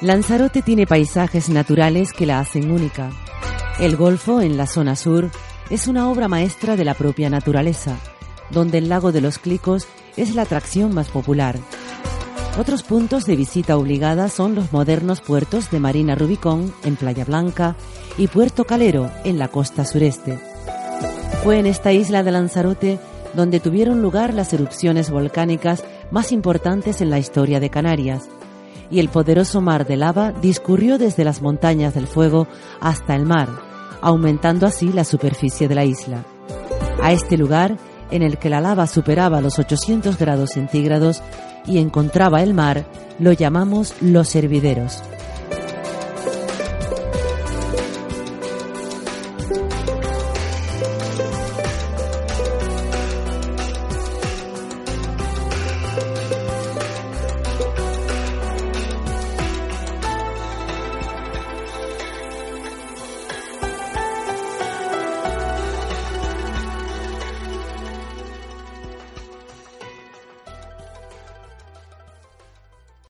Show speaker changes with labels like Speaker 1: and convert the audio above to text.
Speaker 1: Lanzarote tiene paisajes naturales que la hacen única. El Golfo, en la zona sur, es una obra maestra de la propia naturaleza, donde el lago de los Clicos es la atracción más popular. Otros puntos de visita obligada son los modernos puertos de Marina Rubicón, en Playa Blanca, y Puerto Calero, en la costa sureste. Fue en esta isla de Lanzarote donde tuvieron lugar las erupciones volcánicas más importantes en la historia de Canarias, y el poderoso mar de lava discurrió desde las montañas del fuego hasta el mar, aumentando así la superficie de la isla. A este lugar, en el que la lava superaba los 800 grados centígrados y encontraba el mar, lo llamamos los hervideros.